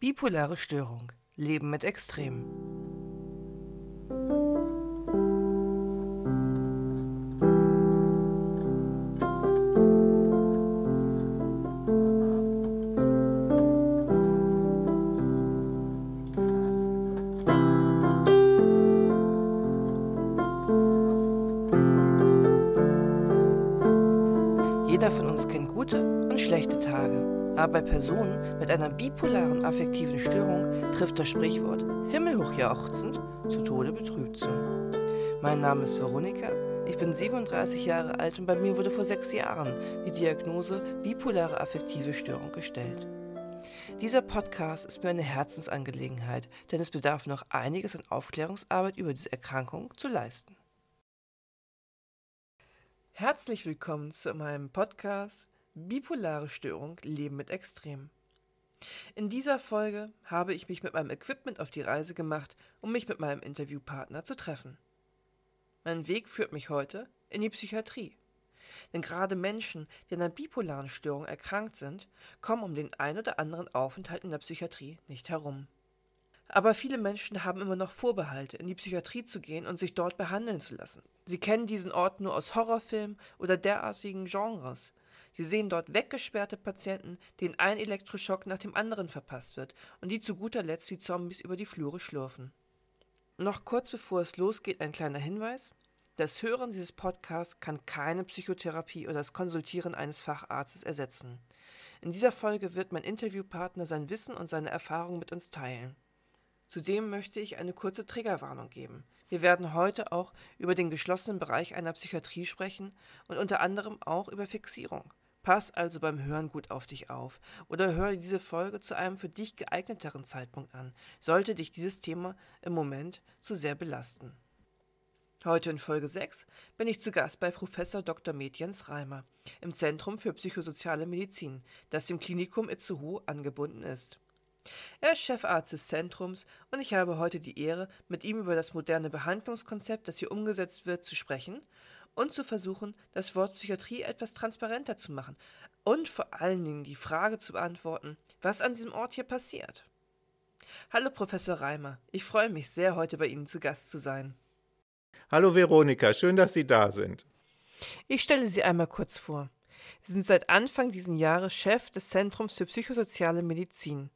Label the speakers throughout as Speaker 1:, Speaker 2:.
Speaker 1: Bipolare Störung. Leben mit Extremen. Jeder von uns kennt gute und schlechte Tage. Aber bei Personen mit einer bipolaren affektiven Störung trifft das Sprichwort himmelhoch jauchzend zu Tode betrübt zu. Mein Name ist Veronika, ich bin 37 Jahre alt und bei mir wurde vor sechs Jahren die Diagnose bipolare affektive Störung gestellt. Dieser Podcast ist mir eine Herzensangelegenheit, denn es bedarf noch einiges an Aufklärungsarbeit über diese Erkrankung zu leisten. Herzlich willkommen zu meinem Podcast Bipolare Störung Leben mit Extrem. In dieser Folge habe ich mich mit meinem Equipment auf die Reise gemacht, um mich mit meinem Interviewpartner zu treffen. Mein Weg führt mich heute in die Psychiatrie. Denn gerade Menschen, die an einer bipolaren Störung erkrankt sind, kommen um den ein oder anderen Aufenthalt in der Psychiatrie nicht herum. Aber viele Menschen haben immer noch Vorbehalte, in die Psychiatrie zu gehen und sich dort behandeln zu lassen. Sie kennen diesen Ort nur aus Horrorfilmen oder derartigen Genres. Sie sehen dort weggesperrte Patienten, denen ein Elektroschock nach dem anderen verpasst wird und die zu guter Letzt wie Zombies über die Flure schlurfen. Noch kurz bevor es losgeht, ein kleiner Hinweis. Das Hören dieses Podcasts kann keine Psychotherapie oder das Konsultieren eines Facharztes ersetzen. In dieser Folge wird mein Interviewpartner sein Wissen und seine Erfahrungen mit uns teilen. Zudem möchte ich eine kurze Triggerwarnung geben. Wir werden heute auch über den geschlossenen Bereich einer Psychiatrie sprechen und unter anderem auch über Fixierung. Pass also beim Hören gut auf dich auf oder höre diese Folge zu einem für dich geeigneteren Zeitpunkt an, sollte dich dieses Thema im Moment zu sehr belasten. Heute in Folge 6 bin ich zu Gast bei Professor Dr. Medjens Reimer im Zentrum für psychosoziale Medizin, das dem Klinikum Itzehoe angebunden ist. Er ist Chefarzt des Zentrums und ich habe heute die Ehre, mit ihm über das moderne Behandlungskonzept, das hier umgesetzt wird, zu sprechen und zu versuchen, das Wort Psychiatrie etwas transparenter zu machen und vor allen Dingen die Frage zu beantworten, was an diesem Ort hier passiert. Hallo Professor Reimer, ich freue mich sehr, heute bei Ihnen zu Gast zu sein.
Speaker 2: Hallo Veronika, schön, dass Sie da sind.
Speaker 1: Ich stelle Sie einmal kurz vor. Sie sind seit Anfang dieses Jahres Chef des Zentrums für psychosoziale Medizin.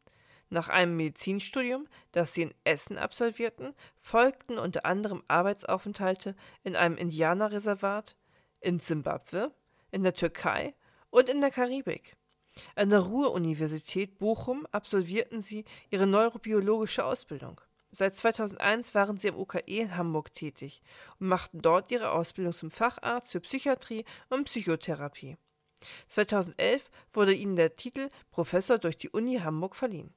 Speaker 1: Nach einem Medizinstudium, das sie in Essen absolvierten, folgten unter anderem Arbeitsaufenthalte in einem Indianerreservat, in Simbabwe, in der Türkei und in der Karibik. An der Ruhr-Universität Bochum absolvierten sie ihre neurobiologische Ausbildung. Seit 2001 waren sie am UKE in Hamburg tätig und machten dort ihre Ausbildung zum Facharzt für Psychiatrie und Psychotherapie. 2011 wurde ihnen der Titel Professor durch die Uni Hamburg verliehen.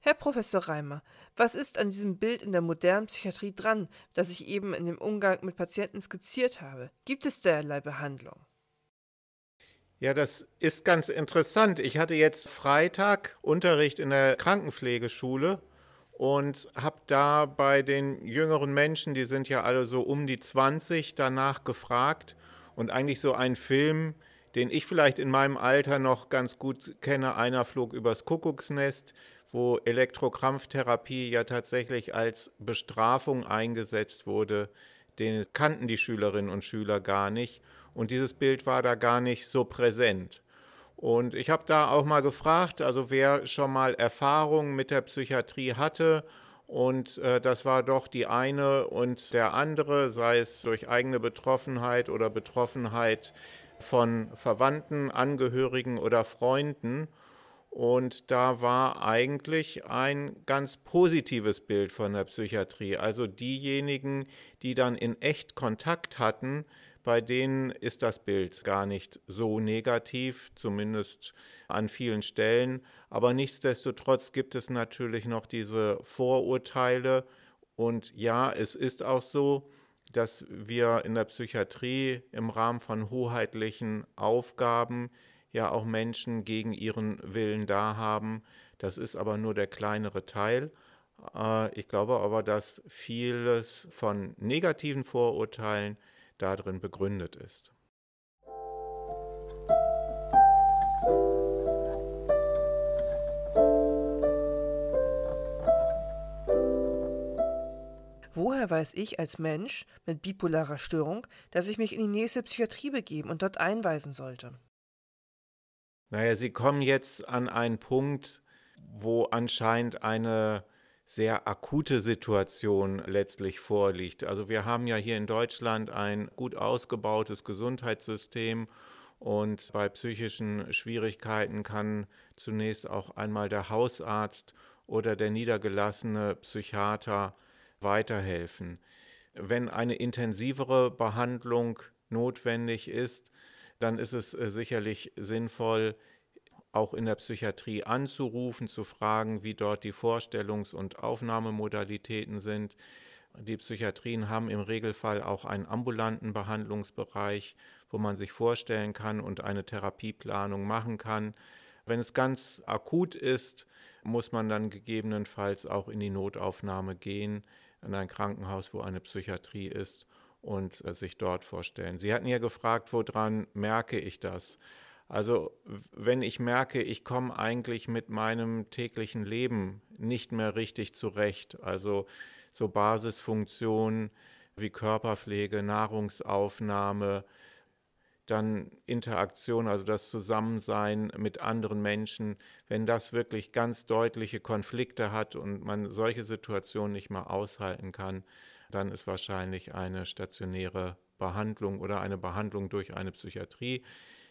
Speaker 1: Herr Professor Reimer, was ist an diesem Bild in der modernen Psychiatrie dran, das ich eben in dem Umgang mit Patienten skizziert habe? Gibt es derlei Behandlung?
Speaker 2: Ja, das ist ganz interessant. Ich hatte jetzt Freitag Unterricht in der Krankenpflegeschule und habe da bei den jüngeren Menschen, die sind ja alle so um die 20, danach gefragt und eigentlich so ein Film, den ich vielleicht in meinem Alter noch ganz gut kenne, einer flog übers Kuckucksnest, wo Elektrokrampftherapie ja tatsächlich als Bestrafung eingesetzt wurde, den kannten die Schülerinnen und Schüler gar nicht. Und dieses Bild war da gar nicht so präsent. Und ich habe da auch mal gefragt, also wer schon mal Erfahrungen mit der Psychiatrie hatte. Und äh, das war doch die eine und der andere, sei es durch eigene Betroffenheit oder Betroffenheit von Verwandten, Angehörigen oder Freunden. Und da war eigentlich ein ganz positives Bild von der Psychiatrie. Also diejenigen, die dann in echt Kontakt hatten, bei denen ist das Bild gar nicht so negativ, zumindest an vielen Stellen. Aber nichtsdestotrotz gibt es natürlich noch diese Vorurteile. Und ja, es ist auch so, dass wir in der Psychiatrie im Rahmen von hoheitlichen Aufgaben ja auch Menschen gegen ihren Willen da haben. Das ist aber nur der kleinere Teil. Äh, ich glaube aber, dass vieles von negativen Vorurteilen darin begründet ist.
Speaker 1: Woher weiß ich als Mensch mit bipolarer Störung, dass ich mich in die nächste Psychiatrie begeben und dort einweisen sollte?
Speaker 2: Naja, Sie kommen jetzt an einen Punkt, wo anscheinend eine sehr akute Situation letztlich vorliegt. Also wir haben ja hier in Deutschland ein gut ausgebautes Gesundheitssystem und bei psychischen Schwierigkeiten kann zunächst auch einmal der Hausarzt oder der niedergelassene Psychiater weiterhelfen. Wenn eine intensivere Behandlung notwendig ist, dann ist es äh, sicherlich sinnvoll, auch in der Psychiatrie anzurufen, zu fragen, wie dort die Vorstellungs- und Aufnahmemodalitäten sind. Die Psychiatrien haben im Regelfall auch einen ambulanten Behandlungsbereich, wo man sich vorstellen kann und eine Therapieplanung machen kann. Wenn es ganz akut ist, muss man dann gegebenenfalls auch in die Notaufnahme gehen, in ein Krankenhaus, wo eine Psychiatrie ist und äh, sich dort vorstellen. Sie hatten ja gefragt, woran merke ich das? Also wenn ich merke, ich komme eigentlich mit meinem täglichen Leben nicht mehr richtig zurecht, also so Basisfunktionen wie Körperpflege, Nahrungsaufnahme, dann Interaktion, also das Zusammensein mit anderen Menschen, wenn das wirklich ganz deutliche Konflikte hat und man solche Situationen nicht mehr aushalten kann, dann ist wahrscheinlich eine stationäre Behandlung oder eine Behandlung durch eine Psychiatrie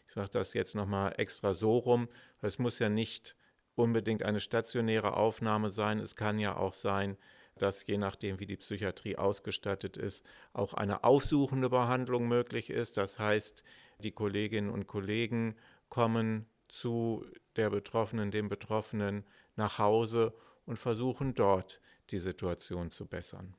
Speaker 2: ich sage das jetzt nochmal extra so rum, es muss ja nicht unbedingt eine stationäre Aufnahme sein. Es kann ja auch sein, dass je nachdem, wie die Psychiatrie ausgestattet ist, auch eine aufsuchende Behandlung möglich ist. Das heißt, die Kolleginnen und Kollegen kommen zu der Betroffenen, dem Betroffenen nach Hause und versuchen dort die Situation zu bessern.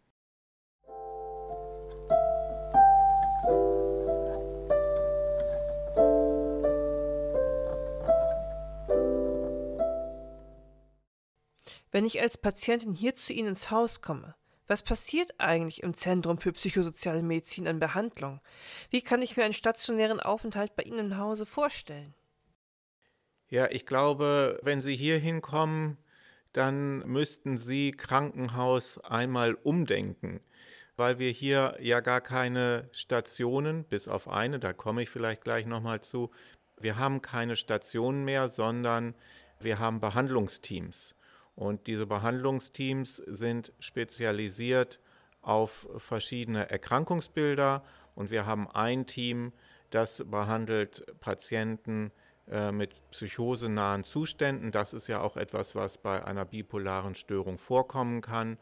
Speaker 1: Wenn ich als Patientin hier zu Ihnen ins Haus komme, was passiert eigentlich im Zentrum für psychosoziale Medizin an Behandlung? Wie kann ich mir einen stationären Aufenthalt bei Ihnen im Hause vorstellen?
Speaker 2: Ja, ich glaube, wenn Sie hier hinkommen, dann müssten Sie Krankenhaus einmal umdenken, weil wir hier ja gar keine Stationen, bis auf eine, da komme ich vielleicht gleich nochmal zu, wir haben keine Stationen mehr, sondern wir haben Behandlungsteams. Und diese Behandlungsteams sind spezialisiert auf verschiedene Erkrankungsbilder und wir haben ein Team, das behandelt Patienten äh, mit psychosenahen Zuständen. Das ist ja auch etwas, was bei einer bipolaren Störung vorkommen kann.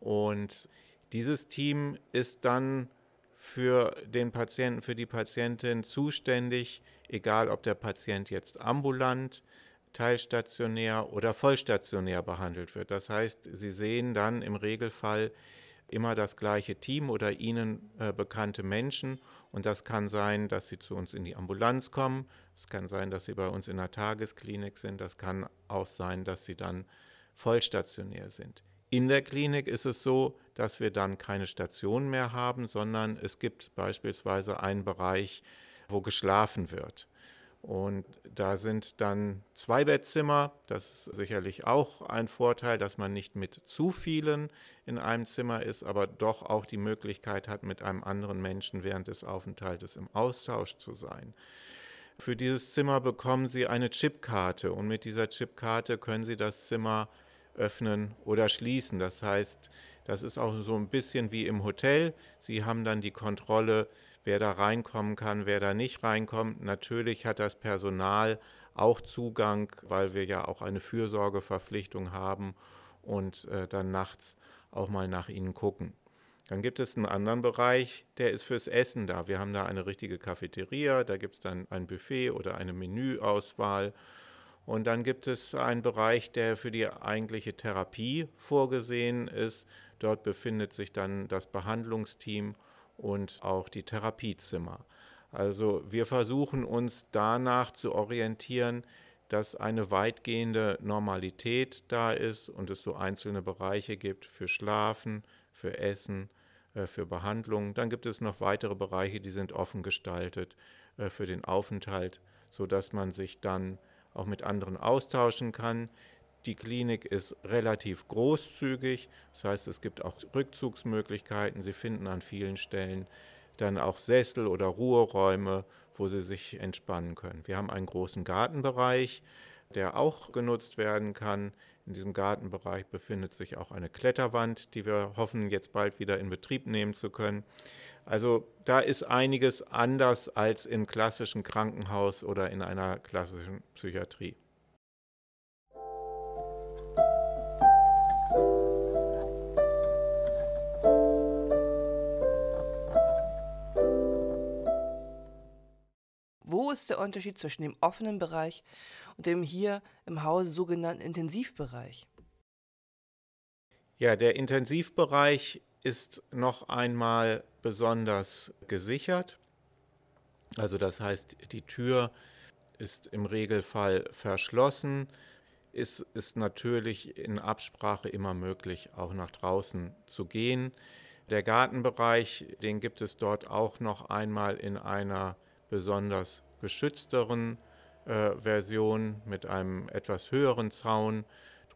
Speaker 2: Und dieses Team ist dann für den Patienten, für die Patientin zuständig, egal ob der Patient jetzt ambulant teilstationär oder vollstationär behandelt wird. Das heißt, Sie sehen dann im Regelfall immer das gleiche Team oder Ihnen äh, bekannte Menschen. Und das kann sein, dass Sie zu uns in die Ambulanz kommen. Es kann sein, dass Sie bei uns in der Tagesklinik sind. Das kann auch sein, dass Sie dann vollstationär sind. In der Klinik ist es so, dass wir dann keine Station mehr haben, sondern es gibt beispielsweise einen Bereich, wo geschlafen wird. Und da sind dann zwei Bettzimmer. Das ist sicherlich auch ein Vorteil, dass man nicht mit zu vielen in einem Zimmer ist, aber doch auch die Möglichkeit hat, mit einem anderen Menschen während des Aufenthaltes im Austausch zu sein. Für dieses Zimmer bekommen Sie eine Chipkarte und mit dieser Chipkarte können Sie das Zimmer öffnen oder schließen. Das heißt, das ist auch so ein bisschen wie im Hotel. Sie haben dann die Kontrolle, wer da reinkommen kann, wer da nicht reinkommt. Natürlich hat das Personal auch Zugang, weil wir ja auch eine Fürsorgeverpflichtung haben und äh, dann nachts auch mal nach ihnen gucken. Dann gibt es einen anderen Bereich, der ist fürs Essen da. Wir haben da eine richtige Cafeteria, da gibt es dann ein Buffet oder eine Menüauswahl. Und dann gibt es einen Bereich, der für die eigentliche Therapie vorgesehen ist. Dort befindet sich dann das Behandlungsteam und auch die Therapiezimmer. Also wir versuchen uns danach zu orientieren, dass eine weitgehende Normalität da ist und es so einzelne Bereiche gibt für Schlafen, für Essen, äh, für Behandlung. Dann gibt es noch weitere Bereiche, die sind offen gestaltet äh, für den Aufenthalt, sodass man sich dann auch mit anderen austauschen kann. Die Klinik ist relativ großzügig, das heißt es gibt auch Rückzugsmöglichkeiten. Sie finden an vielen Stellen dann auch Sessel oder Ruheräume, wo Sie sich entspannen können. Wir haben einen großen Gartenbereich, der auch genutzt werden kann. In diesem Gartenbereich befindet sich auch eine Kletterwand, die wir hoffen, jetzt bald wieder in Betrieb nehmen zu können. Also da ist einiges anders als im klassischen Krankenhaus oder in einer klassischen Psychiatrie.
Speaker 1: Ist der Unterschied zwischen dem offenen Bereich und dem hier im Hause sogenannten Intensivbereich?
Speaker 2: Ja, der Intensivbereich ist noch einmal besonders gesichert. Also das heißt, die Tür ist im Regelfall verschlossen. Es ist natürlich in Absprache immer möglich, auch nach draußen zu gehen. Der Gartenbereich, den gibt es dort auch noch einmal in einer besonders geschützteren äh, Version mit einem etwas höheren Zaun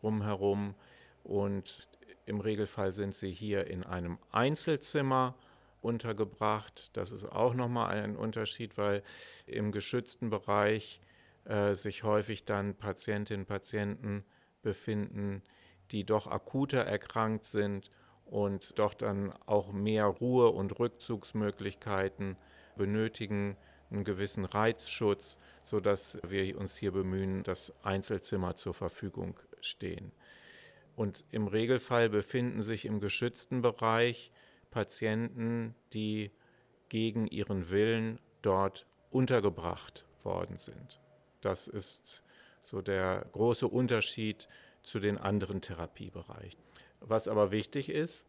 Speaker 2: drumherum. Und im Regelfall sind sie hier in einem Einzelzimmer untergebracht. Das ist auch nochmal ein Unterschied, weil im geschützten Bereich äh, sich häufig dann Patientinnen und Patienten befinden, die doch akuter erkrankt sind und doch dann auch mehr Ruhe und Rückzugsmöglichkeiten benötigen, einen gewissen Reizschutz, sodass wir uns hier bemühen, dass Einzelzimmer zur Verfügung stehen. Und im Regelfall befinden sich im geschützten Bereich Patienten, die gegen ihren Willen dort untergebracht worden sind. Das ist so der große Unterschied zu den anderen Therapiebereichen. Was aber wichtig ist,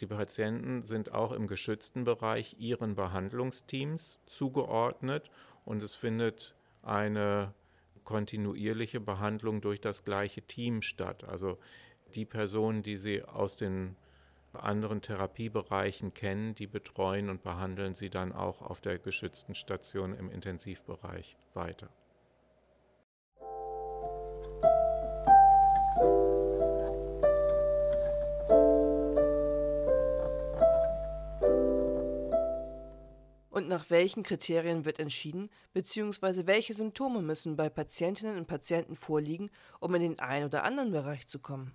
Speaker 2: die Patienten sind auch im geschützten Bereich ihren Behandlungsteams zugeordnet und es findet eine kontinuierliche Behandlung durch das gleiche Team statt. Also die Personen, die Sie aus den anderen Therapiebereichen kennen, die betreuen und behandeln Sie dann auch auf der geschützten Station im Intensivbereich weiter.
Speaker 1: Und nach welchen Kriterien wird entschieden, beziehungsweise welche Symptome müssen bei Patientinnen und Patienten vorliegen, um in den einen oder anderen Bereich zu kommen?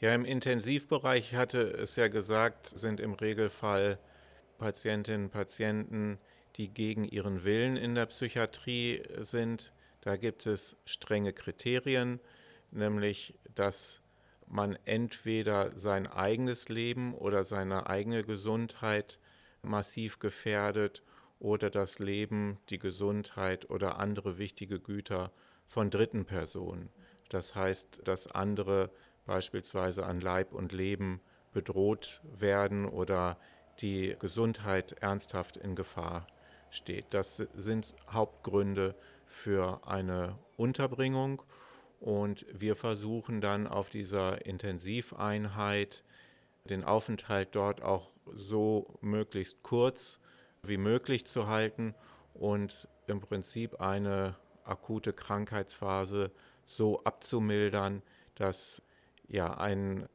Speaker 2: Ja, im Intensivbereich hatte es ja gesagt, sind im Regelfall Patientinnen und Patienten, die gegen ihren Willen in der Psychiatrie sind. Da gibt es strenge Kriterien, nämlich dass man entweder sein eigenes Leben oder seine eigene Gesundheit massiv gefährdet oder das Leben, die Gesundheit oder andere wichtige Güter von dritten Personen. Das heißt, dass andere beispielsweise an Leib und Leben bedroht werden oder die Gesundheit ernsthaft in Gefahr steht. Das sind Hauptgründe für eine Unterbringung und wir versuchen dann auf dieser Intensiveinheit den Aufenthalt dort auch so möglichst kurz wie möglich zu halten und im Prinzip eine akute Krankheitsphase so abzumildern, dass ja ein,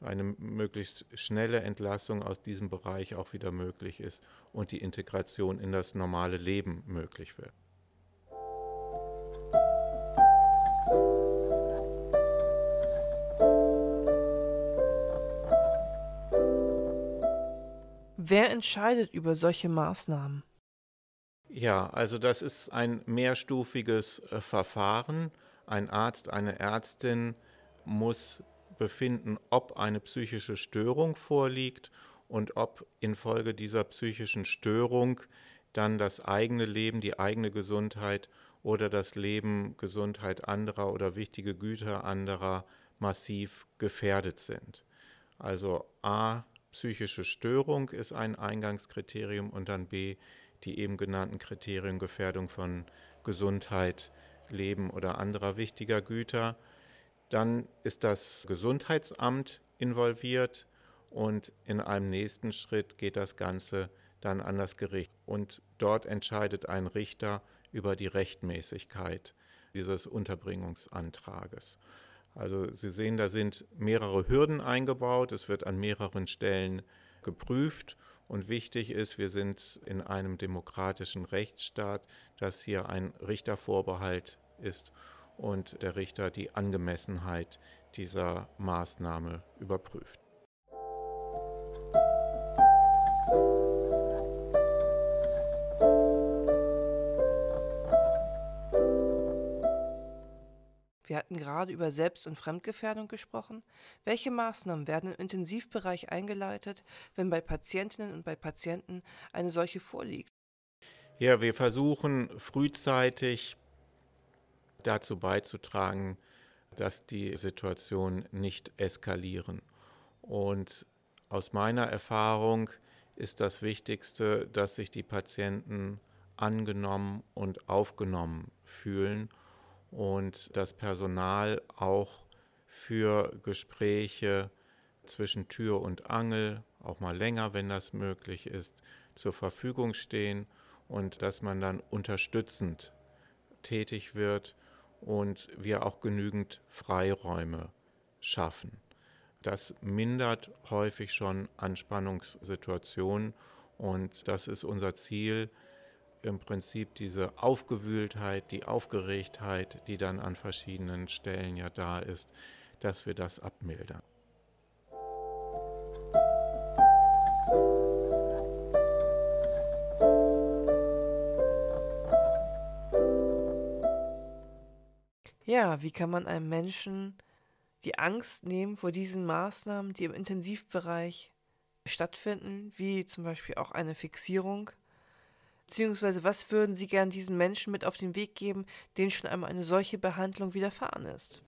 Speaker 2: eine möglichst schnelle Entlassung aus diesem Bereich auch wieder möglich ist und die Integration in das normale Leben möglich wird.
Speaker 1: Wer entscheidet über solche Maßnahmen?
Speaker 2: Ja, also das ist ein mehrstufiges äh, Verfahren. Ein Arzt, eine Ärztin muss befinden, ob eine psychische Störung vorliegt und ob infolge dieser psychischen Störung dann das eigene Leben, die eigene Gesundheit oder das Leben, Gesundheit anderer oder wichtige Güter anderer massiv gefährdet sind. Also A, psychische Störung ist ein Eingangskriterium und dann B, die eben genannten Kriterien Gefährdung von Gesundheit, Leben oder anderer wichtiger Güter. Dann ist das Gesundheitsamt involviert und in einem nächsten Schritt geht das Ganze dann an das Gericht und dort entscheidet ein Richter über die Rechtmäßigkeit dieses Unterbringungsantrages. Also Sie sehen, da sind mehrere Hürden eingebaut. Es wird an mehreren Stellen geprüft. Und wichtig ist, wir sind in einem demokratischen Rechtsstaat, dass hier ein Richtervorbehalt ist und der Richter die Angemessenheit dieser Maßnahme überprüft.
Speaker 1: Hatten gerade über Selbst- und Fremdgefährdung gesprochen. Welche Maßnahmen werden im Intensivbereich eingeleitet, wenn bei Patientinnen und bei Patienten eine solche vorliegt?
Speaker 2: Ja, wir versuchen frühzeitig dazu beizutragen, dass die Situationen nicht eskalieren. Und aus meiner Erfahrung ist das Wichtigste, dass sich die Patienten angenommen und aufgenommen fühlen und das Personal auch für Gespräche zwischen Tür und Angel, auch mal länger, wenn das möglich ist, zur Verfügung stehen und dass man dann unterstützend tätig wird und wir auch genügend Freiräume schaffen. Das mindert häufig schon Anspannungssituationen und das ist unser Ziel, im Prinzip diese Aufgewühltheit, die Aufgeregtheit, die dann an verschiedenen Stellen ja da ist, dass wir das abmildern.
Speaker 1: Ja, wie kann man einem Menschen die Angst nehmen vor diesen Maßnahmen, die im Intensivbereich stattfinden, wie zum Beispiel auch eine Fixierung Beziehungsweise was würden Sie gern diesen Menschen mit auf den Weg geben, denen schon einmal eine solche Behandlung widerfahren ist?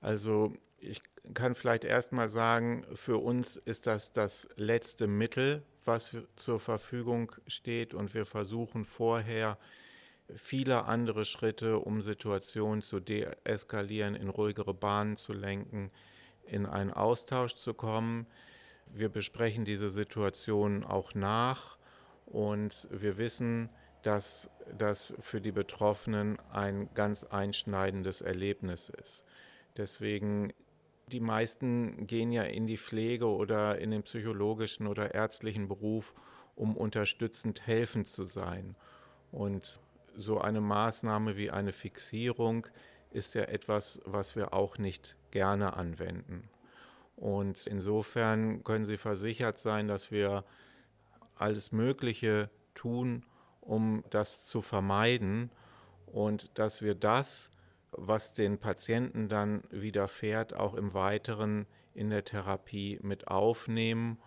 Speaker 2: Also ich kann vielleicht erstmal sagen, für uns ist das das letzte Mittel, was zur Verfügung steht und wir versuchen vorher viele andere Schritte, um Situationen zu deeskalieren, in ruhigere Bahnen zu lenken, in einen Austausch zu kommen. Wir besprechen diese Situation auch nach und wir wissen, dass das für die Betroffenen ein ganz einschneidendes Erlebnis ist. Deswegen, die meisten gehen ja in die Pflege oder in den psychologischen oder ärztlichen Beruf, um unterstützend helfend zu sein. Und so eine Maßnahme wie eine Fixierung ist ja etwas, was wir auch nicht gerne anwenden. Und insofern können Sie versichert sein, dass wir alles Mögliche tun, um das zu vermeiden und dass wir das, was den Patienten dann widerfährt, auch im Weiteren in der Therapie mit aufnehmen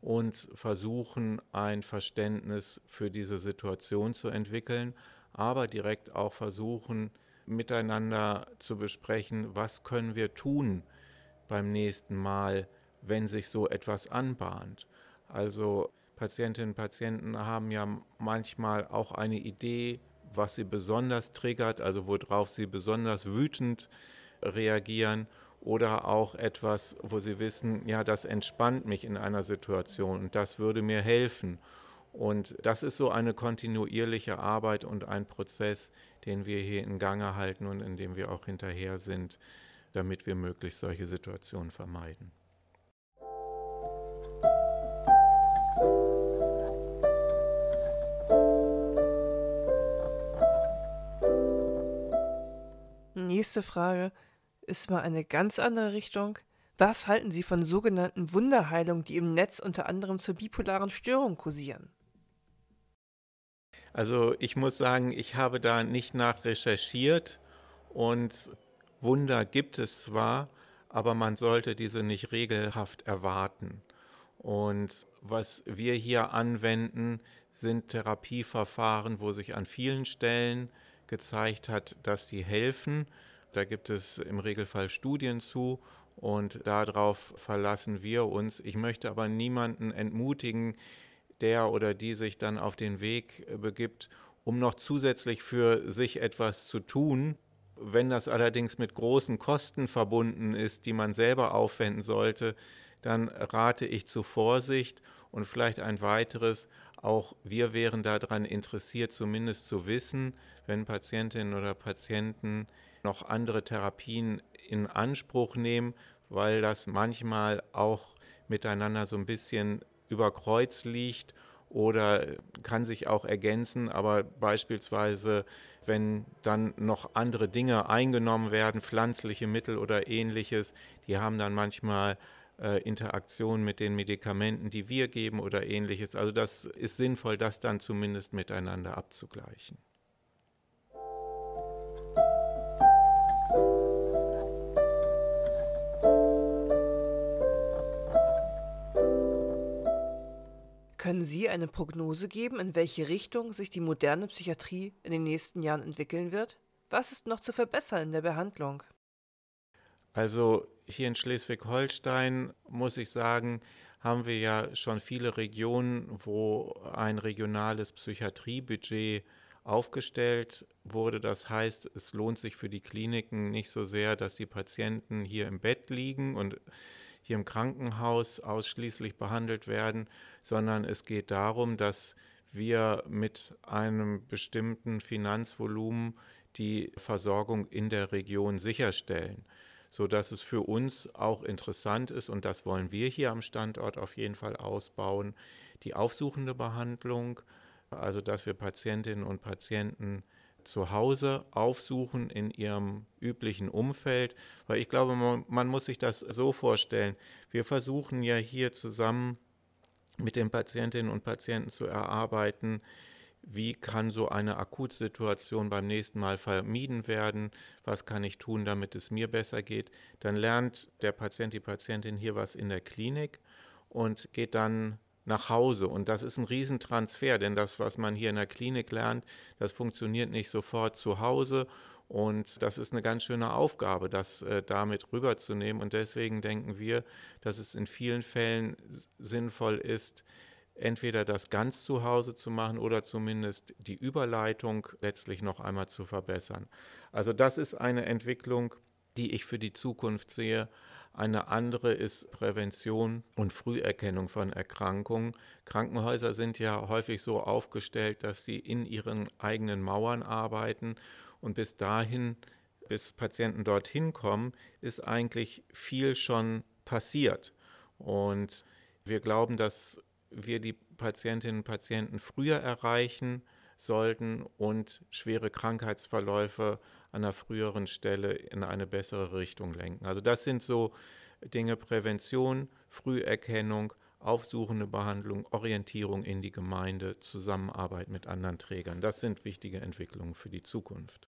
Speaker 2: und versuchen, ein Verständnis für diese Situation zu entwickeln, aber direkt auch versuchen, miteinander zu besprechen, was können wir tun beim nächsten Mal, wenn sich so etwas anbahnt. Also Patientinnen und Patienten haben ja manchmal auch eine Idee, was sie besonders triggert, also worauf sie besonders wütend reagieren oder auch etwas, wo sie wissen, ja, das entspannt mich in einer Situation und das würde mir helfen. Und das ist so eine kontinuierliche Arbeit und ein Prozess, den wir hier in Gange halten und in dem wir auch hinterher sind, damit wir möglichst solche Situationen vermeiden.
Speaker 1: Nächste Frage ist mal eine ganz andere Richtung. Was halten Sie von sogenannten Wunderheilungen, die im Netz unter anderem zur bipolaren Störung kursieren?
Speaker 2: Also ich muss sagen, ich habe da nicht nach recherchiert und Wunder gibt es zwar, aber man sollte diese nicht regelhaft erwarten. Und was wir hier anwenden, sind Therapieverfahren, wo sich an vielen Stellen gezeigt hat, dass sie helfen da gibt es im Regelfall Studien zu und darauf verlassen wir uns. Ich möchte aber niemanden entmutigen, der oder die sich dann auf den Weg begibt, um noch zusätzlich für sich etwas zu tun. Wenn das allerdings mit großen Kosten verbunden ist, die man selber aufwenden sollte, dann rate ich zu Vorsicht und vielleicht ein weiteres, Auch wir wären daran interessiert, zumindest zu wissen, wenn Patientinnen oder Patienten noch andere Therapien in Anspruch nehmen, weil das manchmal auch miteinander so ein bisschen über Kreuz liegt oder kann sich auch ergänzen, aber beispielsweise, wenn dann noch andere Dinge eingenommen werden, pflanzliche Mittel oder ähnliches, die haben dann manchmal äh, Interaktion mit den Medikamenten, die wir geben oder ähnliches. Also das ist sinnvoll, das dann zumindest miteinander abzugleichen.
Speaker 1: Können Sie eine Prognose geben, in welche Richtung sich die moderne Psychiatrie in den nächsten Jahren entwickeln wird? Was ist noch zu verbessern in der Behandlung?
Speaker 2: Also hier in Schleswig-Holstein muss ich sagen, haben wir ja schon viele Regionen, wo ein regionales Psychiatriebudget aufgestellt wurde. Das heißt, es lohnt sich für die Kliniken nicht so sehr, dass die Patienten hier im Bett liegen und hier im Krankenhaus ausschließlich behandelt werden, sondern es geht darum, dass wir mit einem bestimmten Finanzvolumen die Versorgung in der Region sicherstellen, sodass es für uns auch interessant ist, und das wollen wir hier am Standort auf jeden Fall ausbauen, die aufsuchende Behandlung, also dass wir Patientinnen und Patienten zu Hause aufsuchen in ihrem üblichen Umfeld, weil ich glaube, man, man, muss sich das so vorstellen. Wir versuchen ja hier zusammen mit den Patientinnen und Patienten zu erarbeiten, wie kann so eine Akutsituation beim nächsten Mal vermieden werden, was kann ich tun, damit es mir besser geht. Dann lernt der Patient, die Patientin hier was in der Klinik und geht dann nach Hause. Und das ist ein Riesentransfer, denn das, was man hier in der Klinik lernt, das funktioniert nicht sofort zu Hause. Und das ist eine ganz schöne Aufgabe, das äh, damit rüberzunehmen. Und deswegen denken wir, dass es in vielen Fällen sinnvoll ist, entweder das ganz zu Hause zu machen oder zumindest die Überleitung letztlich noch einmal zu verbessern. Also das ist eine Entwicklung, die ich für die Zukunft sehe. Eine andere ist Prävention und Früherkennung von Erkrankungen. Krankenhäuser sind ja häufig so aufgestellt, dass sie in ihren eigenen Mauern arbeiten und bis dahin, bis Patienten dorthin kommen, ist eigentlich viel schon passiert. Und wir glauben, dass wir die Patientinnen und Patienten früher erreichen sollten und schwere Krankheitsverläufe an einer früheren Stelle in eine bessere Richtung lenken. Also das sind so Dinge Prävention, Früherkennung, aufsuchende Behandlung, Orientierung in die Gemeinde, Zusammenarbeit mit anderen Trägern. Das sind wichtige Entwicklungen für die Zukunft.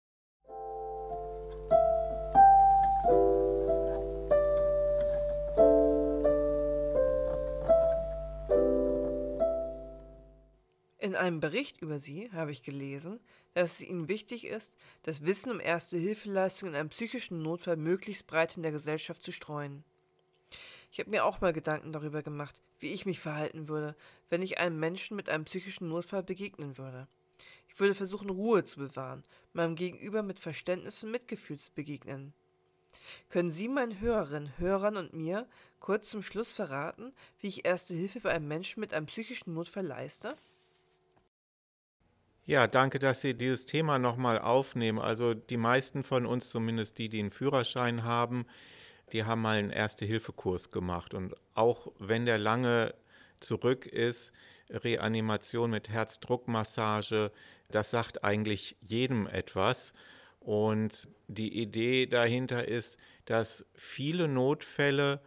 Speaker 1: Einem Bericht über Sie habe ich gelesen, dass es Ihnen wichtig ist, das Wissen um Erste-Hilfeleistungen in einem psychischen Notfall möglichst breit in der Gesellschaft zu streuen. Ich habe mir auch mal Gedanken darüber gemacht, wie ich mich verhalten würde, wenn ich einem Menschen mit einem psychischen Notfall begegnen würde. Ich würde versuchen, Ruhe zu bewahren, meinem Gegenüber mit Verständnis und Mitgefühl zu begegnen. Können Sie meinen Hörerinnen, Hörern und mir kurz zum Schluss verraten, wie ich Erste Hilfe bei einem Menschen mit einem psychischen Notfall leiste?
Speaker 2: Ja, danke, dass Sie dieses Thema nochmal aufnehmen. Also die meisten von uns, zumindest die, die einen Führerschein haben, die haben mal einen Erste-Hilfe-Kurs gemacht. Und auch wenn der lange zurück ist, Reanimation mit Herzdruckmassage, das sagt eigentlich jedem etwas. Und die Idee dahinter ist, dass viele Notfälle,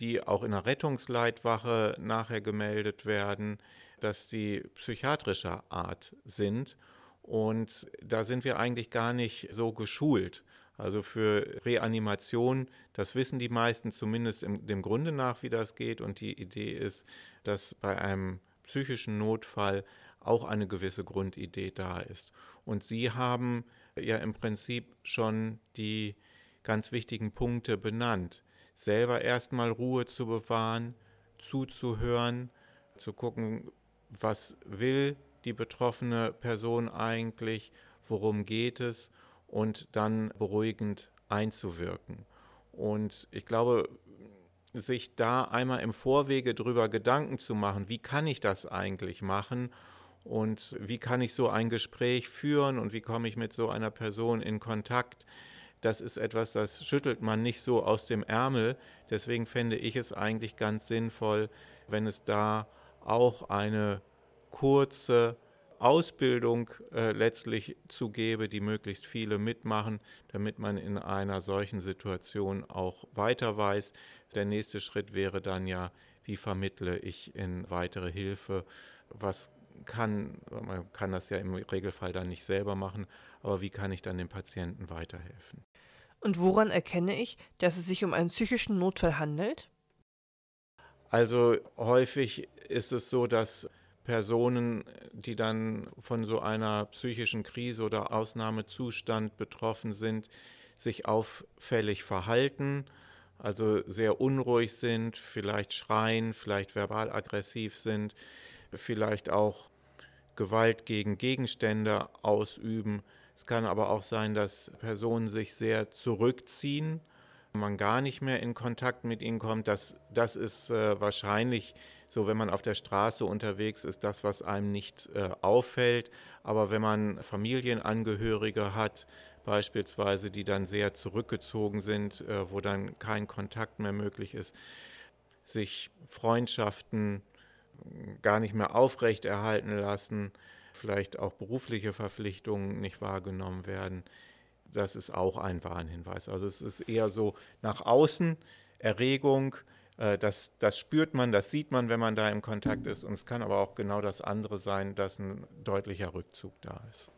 Speaker 2: die auch in der Rettungsleitwache nachher gemeldet werden, dass die psychiatrischer Art sind. Und da sind wir eigentlich gar nicht so geschult. Also für Reanimation, das wissen die meisten zumindest im, dem Grunde nach, wie das geht. Und die Idee ist, dass bei einem psychischen Notfall auch eine gewisse Grundidee da ist. Und Sie haben ja im Prinzip schon die ganz wichtigen Punkte benannt. Selber erstmal Ruhe zu bewahren, zuzuhören, zu gucken, was will die betroffene Person eigentlich, worum geht es und dann beruhigend einzuwirken. Und ich glaube, sich da einmal im Vorwege drüber Gedanken zu machen, wie kann ich das eigentlich machen und wie kann ich so ein Gespräch führen und wie komme ich mit so einer Person in Kontakt. Das ist etwas, das schüttelt man nicht so aus dem Ärmel. Deswegen fände ich es eigentlich ganz sinnvoll, wenn es da auch eine kurze Ausbildung äh, letztlich zugebe, die möglichst viele mitmachen, damit man in einer solchen Situation auch weiter weiß. Der nächste Schritt wäre dann ja, wie vermittle ich in weitere Hilfe, was kann, man kann das ja im Regelfall dann nicht selber machen, aber wie kann ich dann dem Patienten weiterhelfen?
Speaker 1: Und woran erkenne ich, dass es sich um einen psychischen Notfall handelt?
Speaker 2: Also häufig ist es so, dass Personen, die dann von so einer psychischen Krise oder Ausnahmezustand betroffen sind, sich auffällig verhalten, also sehr unruhig sind, vielleicht schreien, vielleicht verbal aggressiv sind, vielleicht auch Gewalt gegen Gegenstände ausüben. Es kann aber auch sein, dass Personen sich sehr zurückziehen, man gar nicht mehr in Kontakt mit ihnen kommt. Das, das ist äh, wahrscheinlich so, wenn man auf der Straße unterwegs ist, das, was einem nicht äh, auffällt. Aber wenn man Familienangehörige hat, beispielsweise, die dann sehr zurückgezogen sind, äh, wo dann kein Kontakt mehr möglich ist, sich Freundschaften äh, gar nicht mehr aufrechterhalten lassen, vielleicht auch berufliche Verpflichtungen nicht wahrgenommen werden, das ist auch ein Warnhinweis. Also es ist eher so nach außen Erregung, äh, das, das spürt man, das sieht man, wenn man da im Kontakt ist. Und es kann aber auch genau das andere sein, dass ein deutlicher Rückzug da ist.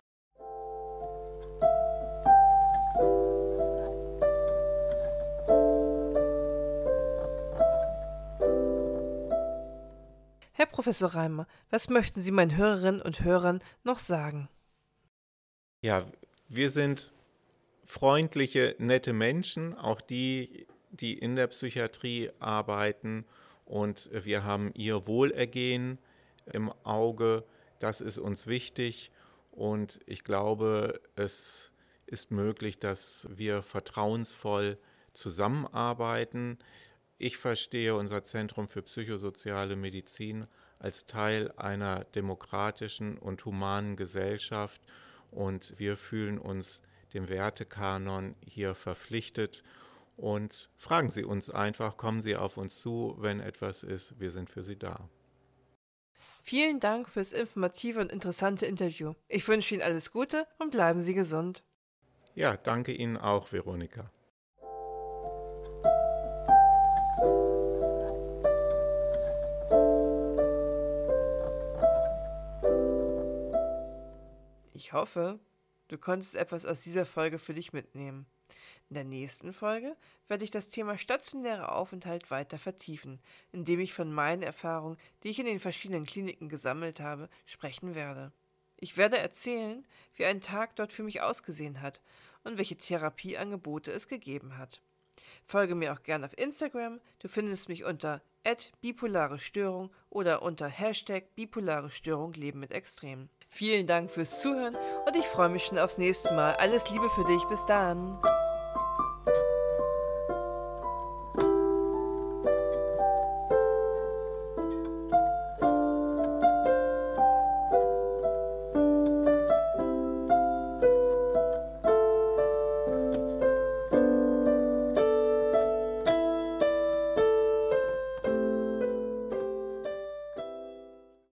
Speaker 1: Herr Professor Reimer, was möchten Sie meinen Hörerinnen und Hörern noch sagen?
Speaker 2: Ja, wir sind freundliche, nette Menschen, auch die die in der Psychiatrie arbeiten und wir haben ihr Wohlergehen im Auge. Das ist uns wichtig und ich glaube, es ist möglich, dass wir vertrauensvoll zusammenarbeiten. Ich verstehe unser Zentrum für psychosoziale Medizin als Teil einer demokratischen und humanen Gesellschaft und wir fühlen uns dem Wertekanon hier verpflichtet und fragen Sie uns einfach, kommen Sie auf uns zu, wenn etwas ist, wir sind für Sie da.
Speaker 1: Vielen Dank fürs informative und interessante Interview. Ich wünsche Ihnen alles Gute und bleiben Sie gesund.
Speaker 2: Ja, danke Ihnen auch, Veronika.
Speaker 1: Ich hoffe, du konntest etwas aus dieser Folge für dich mitnehmen. In der nächsten Folge werde ich das Thema stationärer Aufenthalt weiter vertiefen, indem ich von meinen Erfahrungen, die ich in den verschiedenen Kliniken gesammelt habe, sprechen werde. Ich werde erzählen, wie ein Tag dort für mich ausgesehen hat und welche Therapieangebote es gegeben hat. Folge mir auch gerne auf Instagram, du findest mich unter bipolare Störung oder unter Hashtag bipolare Störung Leben mit Extremen. Vielen Dank fürs Zuhören und ich freue mich schon aufs nächste Mal. Alles Liebe für dich, bis dann.